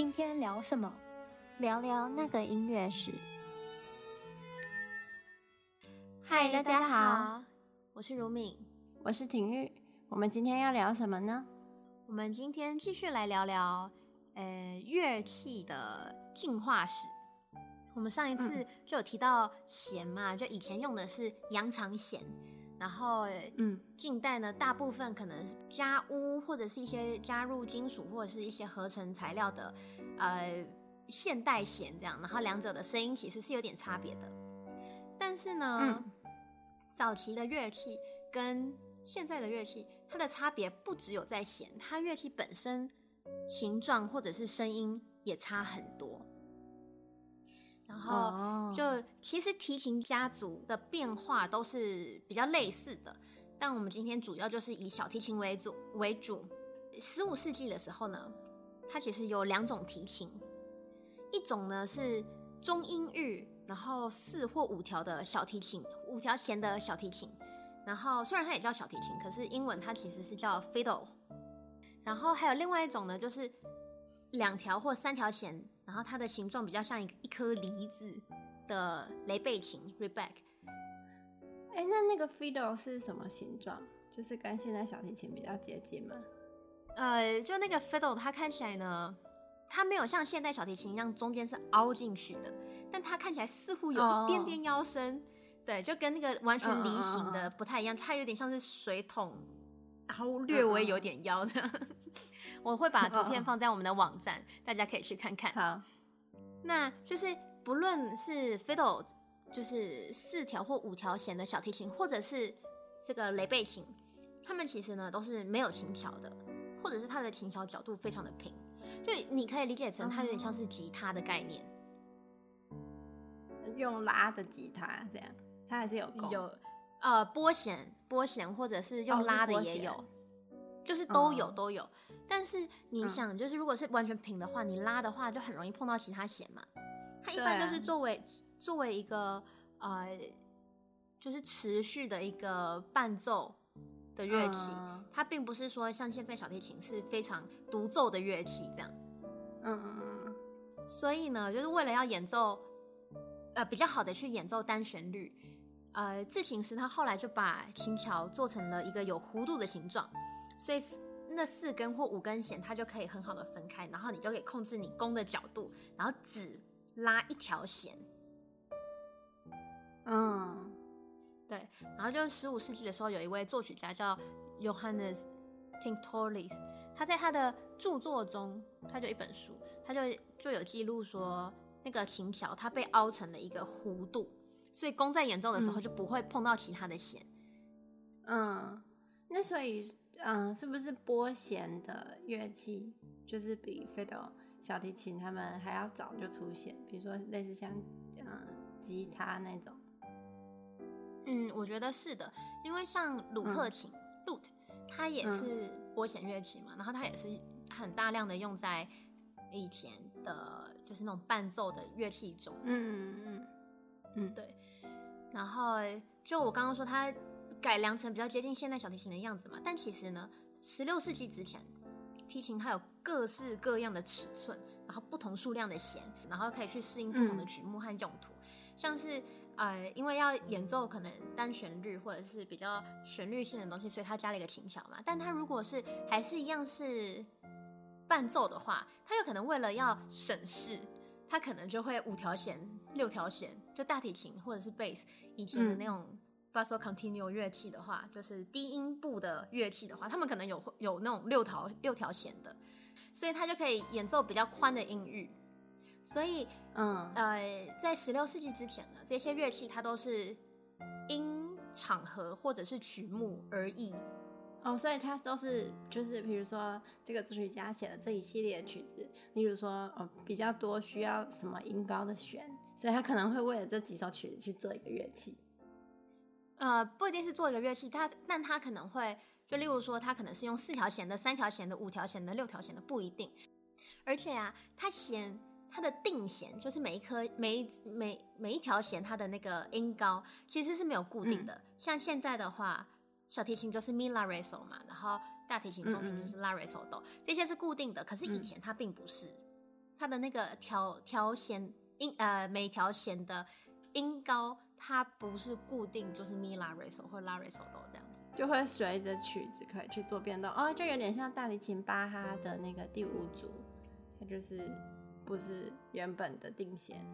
今天聊什么？聊聊那个音乐史。嗨，大家好，我是如敏，我是婷玉。我们今天要聊什么呢？我们今天继续来聊聊，呃，乐器的进化史。我们上一次就有提到弦嘛，就以前用的是扬长弦。然后，嗯，近代呢，大部分可能是加钨或者是一些加入金属或者是一些合成材料的，呃，现代弦这样。然后两者的声音其实是有点差别的。但是呢，嗯，早期的乐器跟现在的乐器，它的差别不只有在弦，它乐器本身形状或者是声音也差很多。然后就其实提琴家族的变化都是比较类似的，但我们今天主要就是以小提琴为主为主。十五世纪的时候呢，它其实有两种提琴，一种呢是中音域，然后四或五条的小提琴，五条弦的小提琴。然后虽然它也叫小提琴，可是英文它其实是叫 fiddle。然后还有另外一种呢，就是两条或三条弦。然后它的形状比较像一一颗梨子的雷贝琴 （rebec）。哎，那那个 fiddle 是什么形状？就是跟现在小提琴比较接近吗？呃，就那个 fiddle，它看起来呢，它没有像现代小提琴一样中间是凹进去的，但它看起来似乎有一点点腰身。Oh. 对，就跟那个完全梨形的不太一样，它有点像是水桶，然后略微有点腰这样。我会把图片放在我们的网站，oh. 大家可以去看看。好，那就是不论是 fiddle，就是四条或五条弦的小提琴，或者是这个雷贝琴，它们其实呢都是没有琴桥的，或者是它的琴桥角度非常的平，就你可以理解成它有点像是吉他的概念，用拉的吉他这样，它还是有有呃拨弦拨弦，或者是用拉的也有。Oh, 就是都有都有，但是你想，就是如果是完全平的话，你拉的话就很容易碰到其他弦嘛。它一般就是作为作为一个呃，就是持续的一个伴奏的乐器，它并不是说像现在小提琴是非常独奏的乐器这样。嗯嗯嗯。所以呢，就是为了要演奏，呃，比较好的去演奏单旋律，呃，制琴师他后来就把琴桥做成了一个有弧度的形状。所以那四根或五根弦，它就可以很好的分开，然后你就可以控制你弓的角度，然后只拉一条弦。嗯，对。然后就是十五世纪的时候，有一位作曲家叫 Johannes Tinctoris，他在他的著作中，他就一本书，他就就有记录说，那个琴桥它被凹成了一个弧度，所以弓在演奏的时候就不会碰到其他的弦。嗯，那所以。嗯，是不是拨弦的乐器就是比 fiddle 小提琴他们还要早就出现？比如说类似像嗯吉他那种。嗯，我觉得是的，因为像鲁特琴 lute，它也是拨弦乐器嘛，嗯、然后它也是很大量的用在以前的，就是那种伴奏的乐器中。嗯嗯嗯嗯，对。然后就我刚刚说它。改良成比较接近现代小提琴的样子嘛，但其实呢，十六世纪之前，提琴它有各式各样的尺寸，然后不同数量的弦，然后可以去适应不同的曲目和用途。嗯、像是呃，因为要演奏可能单旋律或者是比较旋律性的东西，所以他加了一个琴桥嘛。但他如果是还是一样是伴奏的话，他有可能为了要省事，他可能就会五条弦、六条弦，就大提琴或者是贝斯以前的那种。嗯 Basso continuo 乐器的话，就是低音部的乐器的话，他们可能有有那种六条六条弦的，所以他就可以演奏比较宽的音域。所以，嗯呃，在十六世纪之前呢，这些乐器它都是因场合或者是曲目而异。哦，所以它都是就是，比如说这个作曲家写的这一系列的曲子，例如说哦比较多需要什么音高的弦，所以他可能会为了这几首曲子去做一个乐器。呃，不一定是做一个乐器，他，但他可能会，就例如说，他可能是用四条弦的、三条弦的、五条弦的、六条弦的，不一定。而且啊，它弦它的定弦，就是每一颗、每一每每一条弦，它的那个音高其实是没有固定的。嗯、像现在的话，小提琴就是 mi la re sol 嘛，然后大提琴、中提琴就是 la re sol do，这些是固定的。可是以前它并不是，它的那个调调弦音呃每条弦的音高，它不是固定，就是咪拉瑞索或拉瑞索哆这样子，就会随着曲子可以去做变动哦，就有点像大提琴巴哈的那个第五组，它就是不是原本的定弦。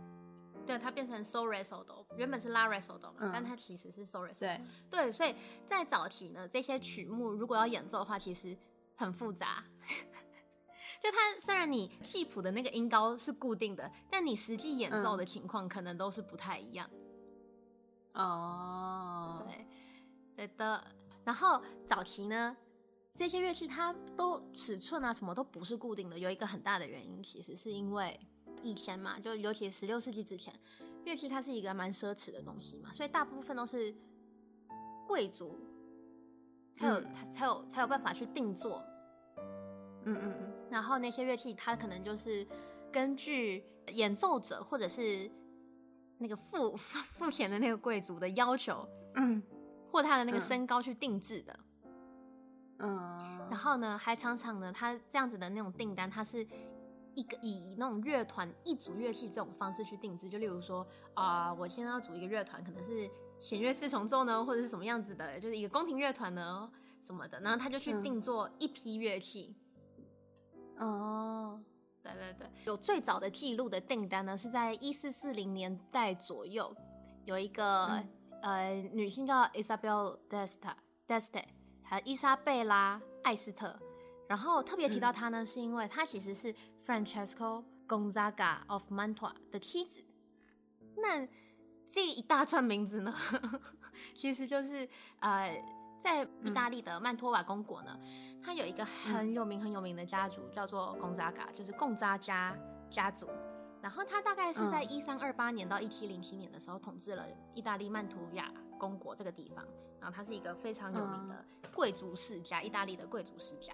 对，它变成 sol re sol do，原本是 la re sol do 嘛，嗯、但它其实是 sol re sol。对对，所以在早期呢，这些曲目如果要演奏的话，其实很复杂。就它虽然你记谱的那个音高是固定的，但你实际演奏的情况可能都是不太一样。哦、嗯，对对的。然后早期呢，这些乐器它都尺寸啊什么都不是固定的，有一个很大的原因，其实是因为。以前嘛，就尤其十六世纪之前，乐器它是一个蛮奢侈的东西嘛，所以大部分都是贵族才有、嗯、才有才有办法去定做。嗯嗯嗯。然后那些乐器，它可能就是根据演奏者或者是那个付付钱的那个贵族的要求，嗯，或他的那个身高去定制的。嗯。然后呢，还常常呢，他这样子的那种订单，他是。一个以那种乐团一组乐器这种方式去定制，就例如说啊、呃，我现在要组一个乐团，可能是弦乐四重奏呢，或者是什么样子的，就是一个宫廷乐团呢什么的，然后他就去定做一批乐器。哦、嗯，对对对，有最早的记录的订单呢，是在一四四零年代左右，有一个、嗯、呃女性叫 Isabel Desta Deste，还有伊莎贝拉艾斯特。然后特别提到她呢，嗯、是因为她其实是 Francesco Gonzaga of Mantua 的妻子。那这一大串名字呢，其实就是呃，在意大利的曼托瓦公国呢，它有一个很有名很有名的家族，叫做 Gonzaga，就是贡扎加家族。然后他大概是在一三二八年到一七零七年的时候统治了意大利曼图亚公国这个地方。然后他是一个非常有名的贵族世家，意大利的贵族世家。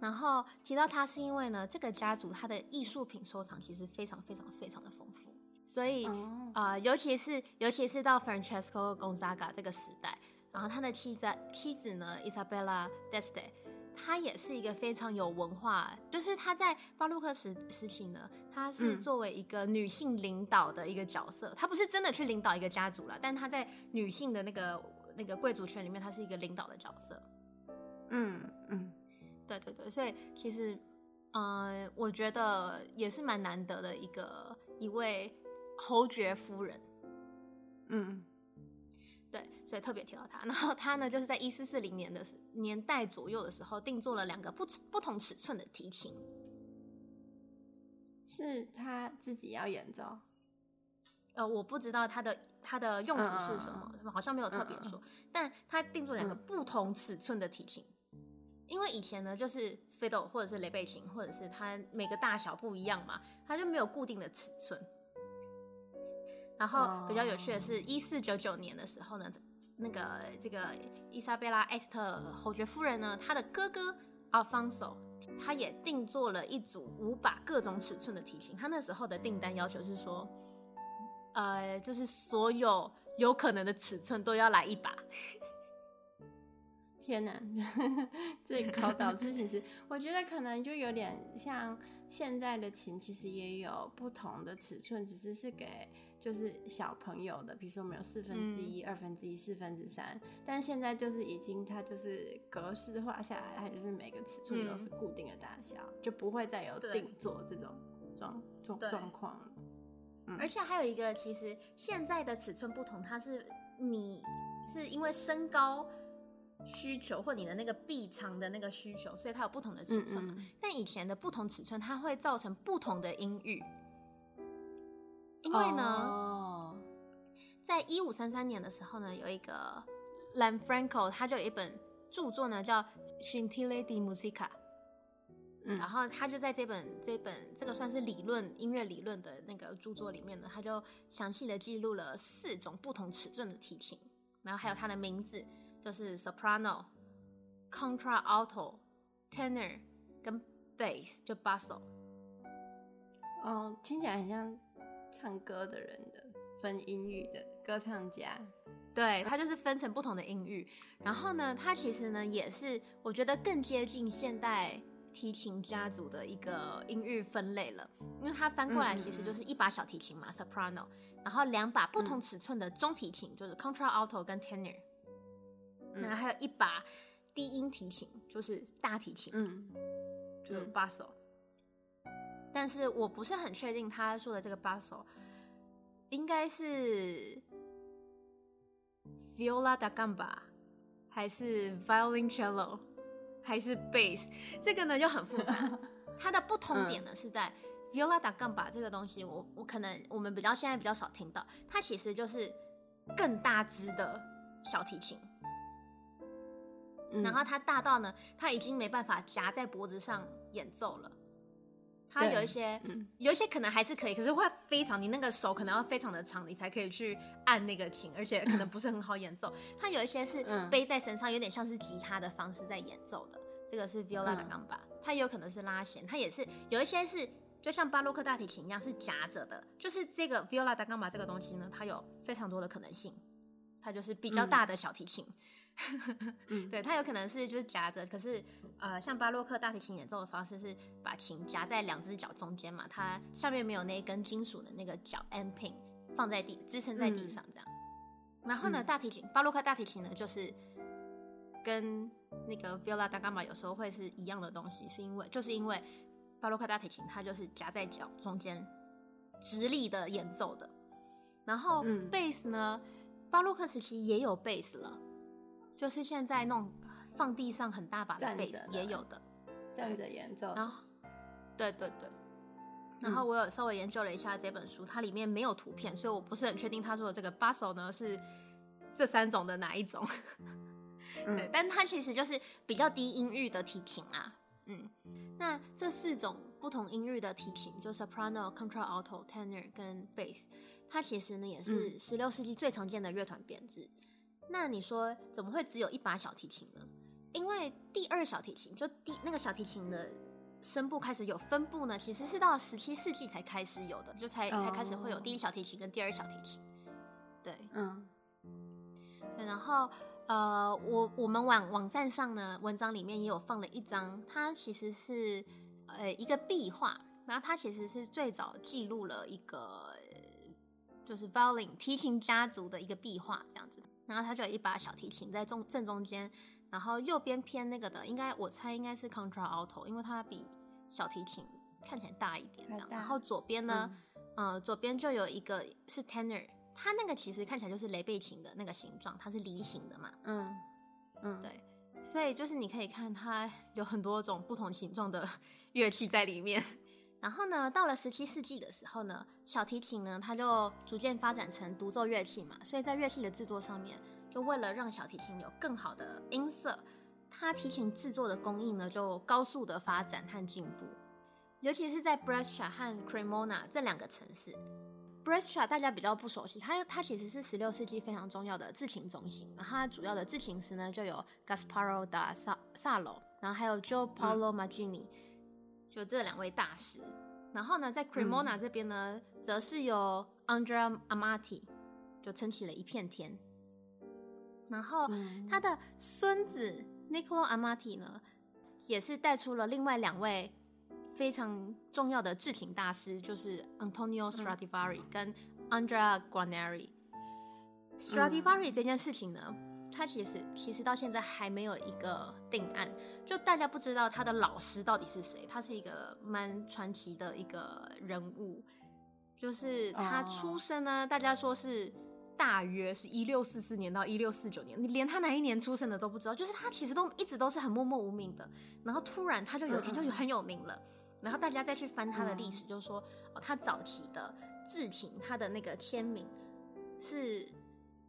然后提到他是因为呢，这个家族他的艺术品收藏其实非常非常非常的丰富，所以啊、oh. 呃，尤其是尤其是到 Francesco Gonzaga 这个时代，然后他的妻子妻子呢，Isabella d'Este，她也是一个非常有文化，就是她在巴洛克时时期呢，她是作为一个女性领导的一个角色，她、嗯、不是真的去领导一个家族了，但她在女性的那个那个贵族圈里面，她是一个领导的角色。嗯嗯。对对对，所以其实，嗯、呃，我觉得也是蛮难得的一个一位侯爵夫人，嗯，对，所以特别提到它。然后它呢，就是在一四四零年的年代左右的时候，定做了两个不不同尺寸的提琴，是他自己要演奏。呃，我不知道它的它的用途是什么，嗯、好像没有特别说，嗯、但他定做两个不同尺寸的提琴。因为以前呢，就是 fiddle 或者是雷贝琴，或者是它每个大小不一样嘛，它就没有固定的尺寸。然后比较有趣的是，一四九九年的时候呢，那个这个伊莎贝拉艾斯特侯爵夫人呢，她的哥哥 Alfonso，他也定做了一组五把各种尺寸的提琴。他那时候的订单要求是说，呃，就是所有有可能的尺寸都要来一把。天哪，这个考倒之其实我觉得可能就有点像现在的琴，其实也有不同的尺寸，只是是给就是小朋友的，比如说我们有四分之一、二分之一、四分之三，但现在就是已经它就是格式化下来，它就是每个尺寸都是固定的大小，嗯、就不会再有定做这种状状状况。嗯、而且还有一个，其实现在的尺寸不同，它是你是因为身高。需求或你的那个臂长的那个需求，所以它有不同的尺寸。嗯嗯，但以前的不同尺寸，它会造成不同的音域。因为呢，哦、在一五三三年的时候呢，有一个 Lanfranco，他就有一本著作呢，叫《Scintille di Musica》。嗯，然后他就在这本这本这个算是理论音乐理论的那个著作里面呢，他就详细的记录了四种不同尺寸的提琴，然后还有它的名字。就是 soprano、contralto、tenor 跟 bass，就 basso。哦，听起来很像唱歌的人的分音域的歌唱家。对，它就是分成不同的音域。然后呢，它其实呢也是我觉得更接近现代提琴家族的一个音域分类了，因为它翻过来其实就是一把小提琴嘛、嗯、，soprano，然后两把不同尺寸的中提琴，嗯、就是 contralto 跟 tenor，然后还有一把低音提琴，就是大提琴，嗯，就是 basso。但是我不是很确定他说的这个 basso 应该是 viola da gamba 还是 violin cello，还是 bass，这个呢就很复杂。它的不同点呢是在 viola da gamba 这个东西我，我我可能我们比较现在比较少听到，它其实就是更大只的小提琴，嗯、然后它大到呢，它已经没办法夹在脖子上演奏了。它有一些，嗯、有一些可能还是可以，可是会非常，你那个手可能要非常的长，你才可以去按那个琴，而且可能不是很好演奏。它有一些是背在身上，有点像是吉他的方式在演奏的，这个是 viola da gamba。它有可能是拉弦，它也是有一些是就像巴洛克大提琴一样是夹着的，就是这个 viola da gamba 这个东西呢，它有非常多的可能性，它就是比较大的小提琴。嗯对，它有可能是就是夹着，可是呃，像巴洛克大提琴演奏的方式是把琴夹在两只脚中间嘛，它下面没有那一根金属的那个脚 end pin 放在地支撑在地上这样。嗯、然后呢，大提琴巴洛克大提琴呢，就是跟那个 viola da gamba 有时候会是一样的东西，是因为就是因为巴洛克大提琴它就是夹在脚中间直立的演奏的。然后贝斯呢，巴洛克时期也有贝斯了。就是现在那种放地上很大把的贝斯也有的，站着演奏。然后，对对对。然后我有稍微研究了一下这本书，它里面没有图片，所以我不是很确定他说的这个 basso 呢是这三种的哪一种。对，但它其实就是比较低音域的提琴啊。嗯，那这四种不同音域的提琴，就 soprano、contralto、tenor 跟 bass，它其实呢也是十六世纪最常见的乐团编制。那你说怎么会只有一把小提琴呢？因为第二小提琴就第那个小提琴的声部开始有分布呢，其实是到十七世纪才开始有的，就才才开始会有第一小提琴跟第二小提琴。对，嗯，对，然后呃，我我们网网站上呢，文章里面也有放了一张，它其实是呃一个壁画，然后它其实是最早记录了一个就是 violin 提琴家族的一个壁画这样子。然后它就有一把小提琴在中正中间，然后右边偏那个的，应该我猜应该是 contralto，因为它比小提琴看起来大一点这样。然后左边呢，嗯、呃，左边就有一个是 tenor，它那个其实看起来就是雷贝琴的那个形状，它是梨形的嘛。嗯嗯，对，所以就是你可以看它有很多种不同形状的 乐器在里面。然后呢，到了十七世纪的时候呢，小提琴呢，它就逐渐发展成独奏乐器嘛，所以在乐器的制作上面，就为了让小提琴有更好的音色，它提琴制作的工艺呢就高速的发展和进步，尤其是在 Brescia 和 Cremona 这两个城市。Brescia 大家比较不熟悉，它它其实是十六世纪非常重要的制琴中心，然后它主要的制琴师呢就有 Gasparo da Salo，然后还有 Gio Paolo Magini。就这两位大师，然后呢，在 Cremona 这边呢，嗯、则是由 Andrea Amati 就撑起了一片天。然后他的孙子 Niccolo Amati 呢，也是带出了另外两位非常重要的制琴大师，就是 Antonio Stradivari 跟 Andrea Guarneri。Stradivari 这件事情呢，他其实其实到现在还没有一个定案，就大家不知道他的老师到底是谁。他是一个蛮传奇的一个人物，就是他出生呢，大家说是大约是一六四四年到一六四九年，你连他哪一年出生的都不知道。就是他其实都一直都是很默默无名的，然后突然他就有一天就很有名了，然后大家再去翻他的历史，就说哦，他早期的制琴，他的那个签名是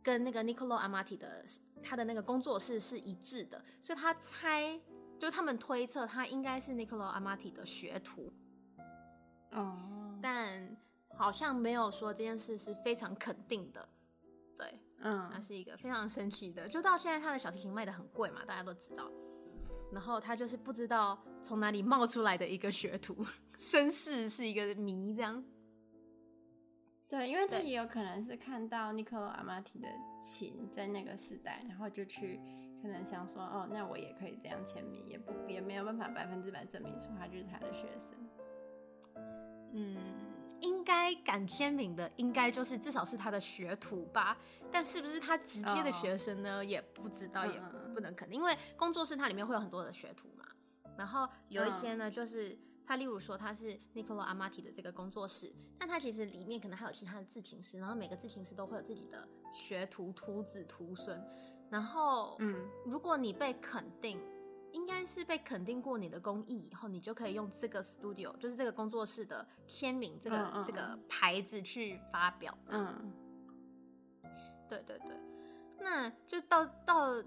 跟那个 Niccolo Amati 的。他的那个工作室是一致的，所以他猜，就他们推测他应该是 Niccolo Amati 的学徒。哦，oh. 但好像没有说这件事是非常肯定的。对，嗯，那是一个非常神奇的，就到现在他的小提琴卖的很贵嘛，大家都知道。然后他就是不知道从哪里冒出来的一个学徒，身世是一个谜，这样。对，因为他也有可能是看到 Niccolò Amati 的琴在那个时代，然后就去可能想说，哦，那我也可以这样签名，也不也没有办法百分之百证明出他就是他的学生。嗯，应该敢签名的，应该就是至少是他的学徒吧。但是不是他直接的学生呢？哦、也不知道，也不能肯定，因为工作室它里面会有很多的学徒嘛。然后有一些呢，就是他，例如说他是 Niccolo Amati 的这个工作室，但他其实里面可能还有其他的制琴师，然后每个制琴师都会有自己的学徒、徒子、徒孙。然后，嗯，如果你被肯定，应该是被肯定过你的工艺以后，你就可以用这个 studio，就是这个工作室的签名，这个、嗯嗯、这个牌子去发表。嗯，对对对，那就到到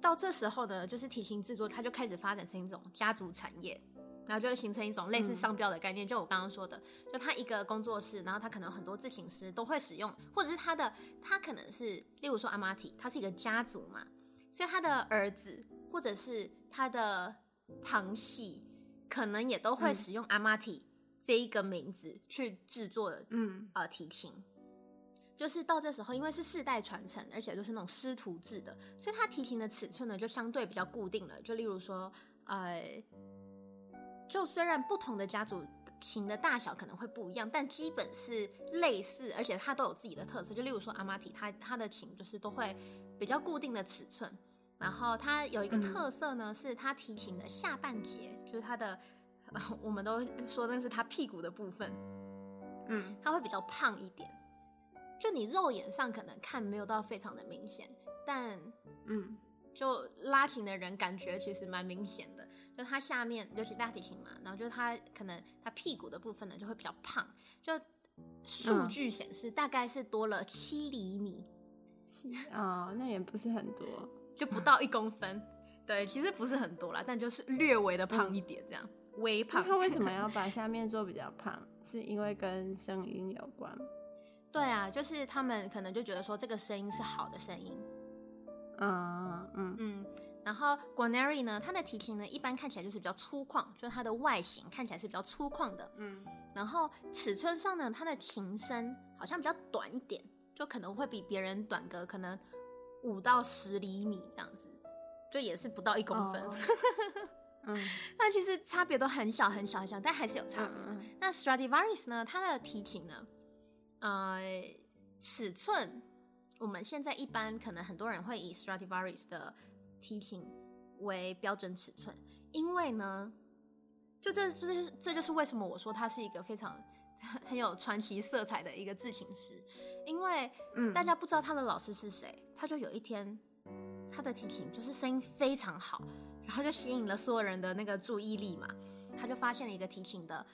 到这时候呢，就是提琴制作，它就开始发展成一种家族产业。然后就会形成一种类似商标的概念，嗯、就我刚刚说的，就他一个工作室，然后他可能很多制琴师都会使用，或者是他的他可能是，例如说阿玛提，他是一个家族嘛，所以他的儿子或者是他的旁系，可能也都会使用阿玛提这一个名字去制作，嗯，呃，提琴。就是到这时候，因为是世代传承，而且就是那种师徒制的，所以他提琴的尺寸呢就相对比较固定了。就例如说，呃。就虽然不同的家族琴的大小可能会不一样，但基本是类似，而且它都有自己的特色。就例如说阿玛提，它它的琴就是都会比较固定的尺寸，然后它有一个特色呢，是它提琴的下半截，就是它的，我们都说那是它屁股的部分，嗯，它会比较胖一点，就你肉眼上可能看没有到非常的明显，但嗯，就拉琴的人感觉其实蛮明显的。就它下面，尤其大提琴嘛，然后就它可能它屁股的部分呢就会比较胖，就数据显示大概是多了七厘米，七啊、哦，那也不是很多，就不到一公分，对，其实不是很多啦，但就是略微的胖一点这样，嗯、微胖。他为什么 要把下面做比较胖？是因为跟声音有关？对啊，就是他们可能就觉得说这个声音是好的声音，嗯嗯嗯。然后 Guarneri 呢，它的提琴呢，一般看起来就是比较粗犷，就是它的外形看起来是比较粗犷的。嗯，然后尺寸上呢，它的琴身好像比较短一点，就可能会比别人短个可能五到十厘米这样子，就也是不到一公分。哦、嗯，那其实差别都很小很小很小，但还是有差别。嗯、那 Stradivarius 呢，它的提琴呢，呃，尺寸我们现在一般可能很多人会以 Stradivarius 的提琴为标准尺寸，因为呢，就这这就是这就是为什么我说他是一个非常 很有传奇色彩的一个制琴师，因为嗯，大家不知道他的老师是谁，他就有一天他的提琴就是声音非常好，然后就吸引了所有人的那个注意力嘛，他就发现了一个提琴的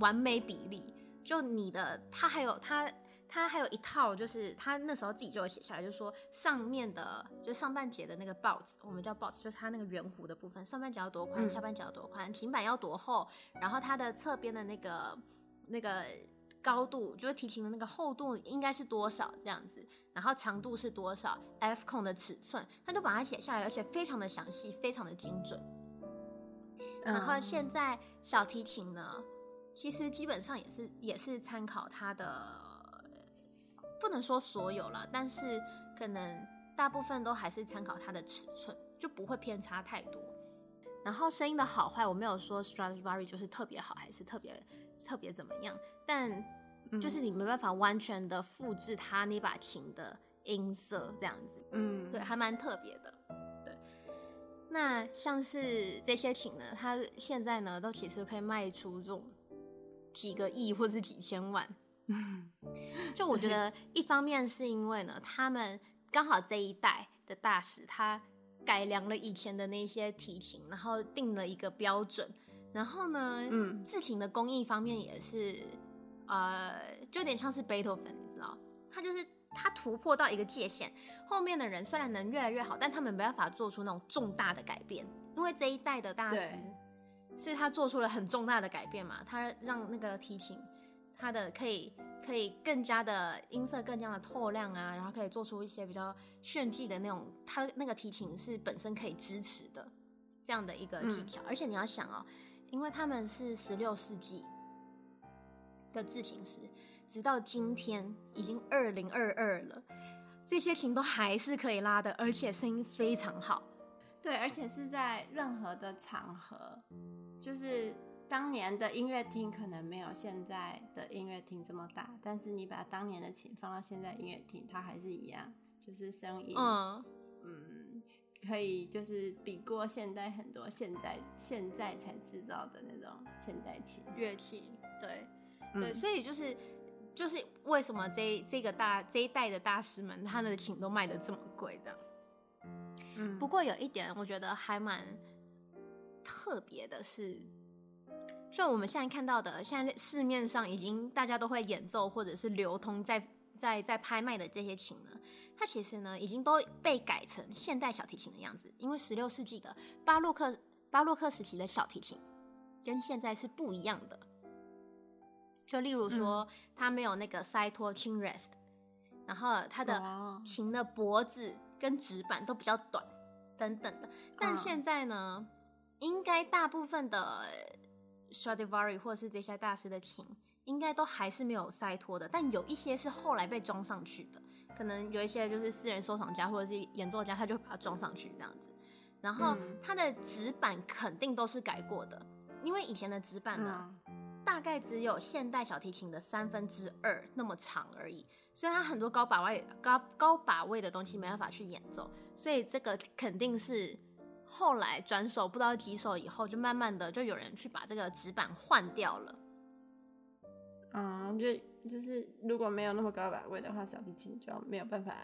完美比例，就你的他还有他。他还有一套，就是他那时候自己就有写下来，就是说上面的，就上半截的那个 bout，我们叫 bout，就是它那个圆弧的部分，上半截要多宽，下半截要多宽，琴板要多厚，然后它的侧边的那个那个高度，就是提琴的那个厚度应该是多少这样子，然后长度是多少，F 控的尺寸，他都把它写下来，而且非常的详细，非常的精准。然后现在小提琴呢，其实基本上也是也是参考它的。不能说所有了，但是可能大部分都还是参考它的尺寸，就不会偏差太多。然后声音的好坏，我没有说 Stradivari 就是特别好，还是特别特别怎么样，但就是你没办法完全的复制它那把琴的音色这样子。嗯，对，还蛮特别的。对，那像是这些琴呢，它现在呢都其实可以卖出这种几个亿或是几千万。就我觉得，一方面是因为呢，他们刚好这一代的大师，他改良了以前的那些提琴，然后定了一个标准，然后呢，嗯，制琴的工艺方面也是，呃，就有点像是贝多芬，你知道，他就是他突破到一个界限，后面的人虽然能越来越好，但他们没办法做出那种重大的改变，因为这一代的大师是他做出了很重大的改变嘛，他让那个提琴。它的可以可以更加的音色更加的透亮啊，然后可以做出一些比较炫技的那种，它那个提琴是本身可以支持的这样的一个技巧，嗯、而且你要想哦，因为他们是十六世纪的制琴师，直到今天已经二零二二了，这些琴都还是可以拉的，而且声音非常好。对，而且是在任何的场合，就是当年的音乐厅可能没有现在的音乐厅这么大，但是你把当年的琴放到现在音乐厅，它还是一样，就是声音，嗯。嗯，可以就是比过现代很多现在现在才制造的那种现代琴。乐器，对。对，所以就是就是为什么这这个大这一代的大师们，他的琴都卖的这么贵这样。不过有一点，我觉得还蛮特别的是，就我们现在看到的，现在市面上已经大家都会演奏或者是流通在在在拍卖的这些琴呢，它其实呢已经都被改成现代小提琴的样子。因为十六世纪的巴洛克巴洛克时期的小提琴跟现在是不一样的。就例如说，它没有那个塞托 chin rest，然后它的琴的脖子。跟指板都比较短，等等的。但现在呢，应该大部分的 Stradivari 或是这些大师的琴，应该都还是没有塞托的。但有一些是后来被装上去的，可能有一些就是私人收藏家或者是演奏家，他就把它装上去这样子。然后它的纸板肯定都是改过的，因为以前的纸板呢，大概只有现代小提琴的三分之二那么长而已。所以它很多高把位、高高把位的东西没办法去演奏，所以这个肯定是后来转手不知道几手以后，就慢慢的就有人去把这个纸板换掉了。嗯，就就是如果没有那么高把位的话，小提琴就没有办法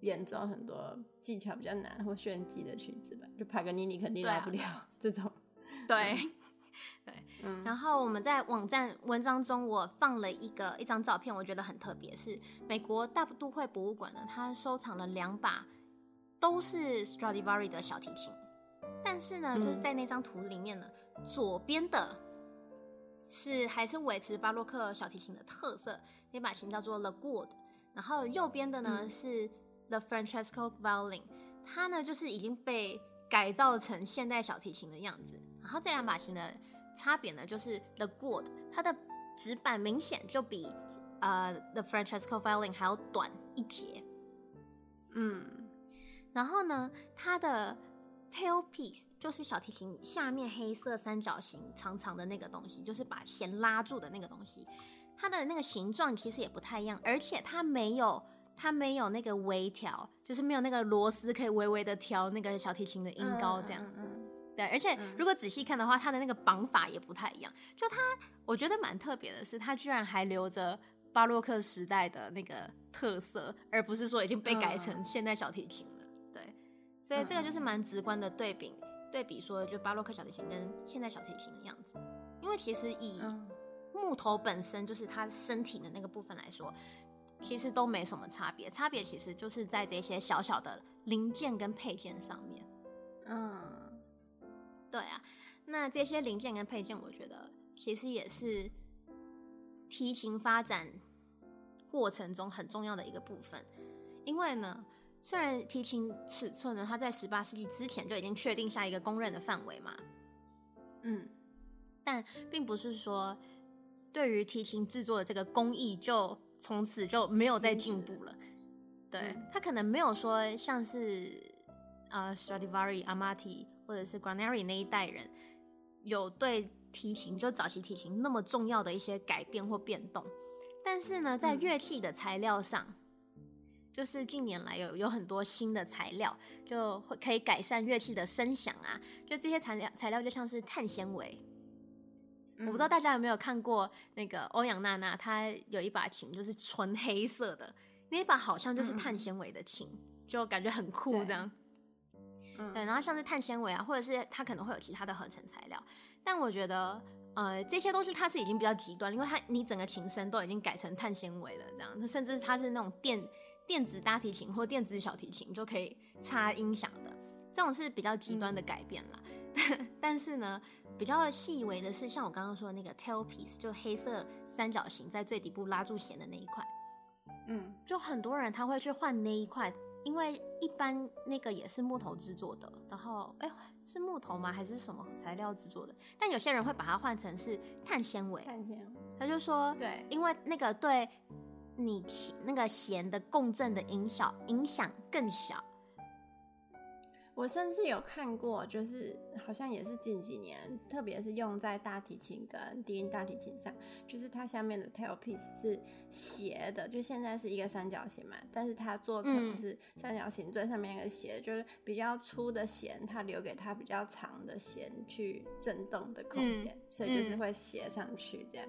演奏很多技巧比较难或炫技的曲子吧？就帕格尼尼肯定来不了、啊、这种。对。对，嗯，然后我们在网站文章中，我放了一个一张照片，我觉得很特别，是美国大都会博物馆呢，它收藏了两把都是 Stradivari 的小提琴，但是呢，就是在那张图里面呢，左边的是还是维持巴洛克小提琴的特色，那把琴叫做 Le Gould，然后右边的呢是 The Francesco Violin，它呢就是已经被改造成现代小提琴的样子。然后这两把琴的差别呢，就是 The Gould 它的指板明显就比呃 The Francesco Violin 还要短一截，嗯，然后呢，它的 tailpiece 就是小提琴下面黑色三角形长长的那个东西，就是把弦拉住的那个东西，它的那个形状其实也不太一样，而且它没有它没有那个微调，就是没有那个螺丝可以微微的调那个小提琴的音高这样。嗯嗯对，而且如果仔细看的话，它的那个绑法也不太一样。就它，我觉得蛮特别的是，它居然还留着巴洛克时代的那个特色，而不是说已经被改成现代小提琴了。对，所以这个就是蛮直观的对比，对比说就巴洛克小提琴跟现代小提琴的样子。因为其实以木头本身就是它身体的那个部分来说，其实都没什么差别，差别其实就是在这些小小的零件跟配件上面。嗯。对啊，那这些零件跟配件，我觉得其实也是提琴发展过程中很重要的一个部分。因为呢，虽然提琴尺寸呢，它在十八世纪之前就已经确定下一个公认的范围嘛，嗯，但并不是说对于提琴制作的这个工艺就从此就没有再进步了。对，它可能没有说像是呃 Stradivari、Amati。或者是 Guarneri 那一代人有对提琴，就早期提琴那么重要的一些改变或变动，但是呢，在乐器的材料上，嗯、就是近年来有有很多新的材料，就会可以改善乐器的声响啊。就这些材料材料就像是碳纤维，嗯、我不知道大家有没有看过那个欧阳娜娜，她有一把琴就是纯黑色的，那一把好像就是碳纤维的琴，嗯、就感觉很酷这样。对，然后像是碳纤维啊，或者是它可能会有其他的合成材料，但我觉得，呃，这些东西它是已经比较极端，因为它你整个琴身都已经改成碳纤维了，这样，甚至它是那种电电子大提琴或电子小提琴就可以插音响的，这种是比较极端的改变啦。嗯、但是呢，比较细微的是，像我刚刚说的那个 tailpiece，就黑色三角形在最底部拉住弦的那一块，嗯，就很多人他会去换那一块。因为一般那个也是木头制作的，然后哎，是木头吗？还是什么材料制作的？但有些人会把它换成是碳纤维。碳纤维，他就说，对，因为那个对你那个弦的共振的影响影响更小。我甚至有看过，就是好像也是近几年，特别是用在大提琴跟低音大提琴上，就是它下面的 tailpiece 是斜的，就现在是一个三角形嘛，但是它做成是三角形，最上面一个斜，就是比较粗的弦，它留给它比较长的弦去震动的空间，嗯、所以就是会斜上去这样。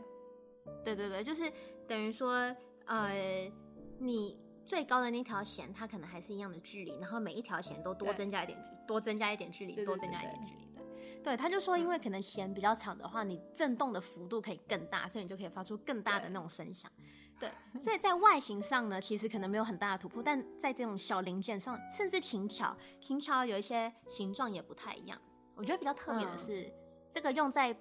对对对，就是等于说，呃，你。最高的那条弦，它可能还是一样的距离，然后每一条弦都多增加一点，多增加一点距离，多增加一点距离的。对，他就说，因为可能弦比较长的话，你震动的幅度可以更大，所以你就可以发出更大的那种声响。对，所以在外形上呢，其实可能没有很大的突破，但在这种小零件上，甚至琴桥，琴桥有一些形状也不太一样。我觉得比较特别的是，嗯、这个用在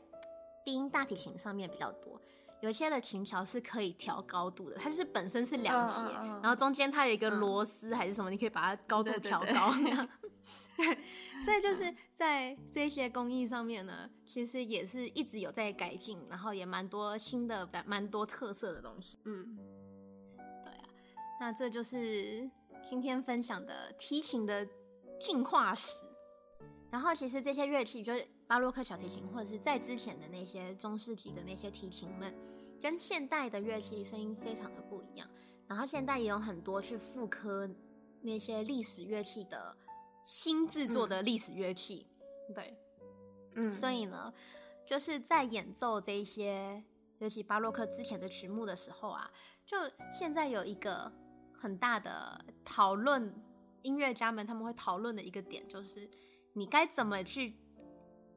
低音大提琴上面比较多。有些的琴桥是可以调高度的，它就是本身是两节，然后中间它有一个螺丝还是什么，你可以把它高度调高。对，所以就是在这些工艺上面呢，其实也是一直有在改进，然后也蛮多新的、蛮多特色的东西。嗯，对啊，那这就是今天分享的提琴的进化史。然后其实这些乐器就是。巴洛克小提琴，或者是在之前的那些中世纪的那些提琴们，跟现代的乐器声音非常的不一样。然后现代也有很多去复刻那些历史乐器的新制作的历史乐器，嗯、对，嗯，所以呢，就是在演奏这一些尤其巴洛克之前的曲目的时候啊，就现在有一个很大的讨论，音乐家们他们会讨论的一个点，就是你该怎么去。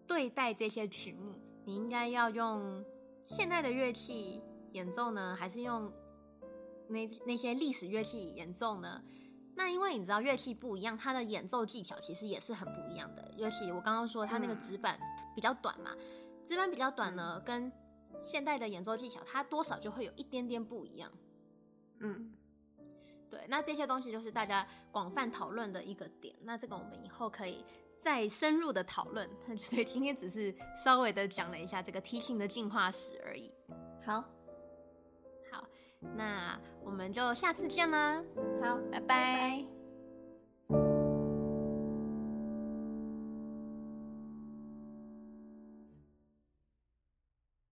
对待这些曲目，你应该要用现代的乐器演奏呢，还是用那那些历史乐器演奏呢？那因为你知道乐器不一样，它的演奏技巧其实也是很不一样的。尤其我刚刚说它那个指板比较短嘛，指板比较短呢，跟现代的演奏技巧，它多少就会有一点点不一样。嗯，对，那这些东西就是大家广泛讨论的一个点。那这个我们以后可以。再深入的讨论，所以今天只是稍微的讲了一下这个提琴的进化史而已。好，好，那我们就下次见啦。好，拜拜。拜拜。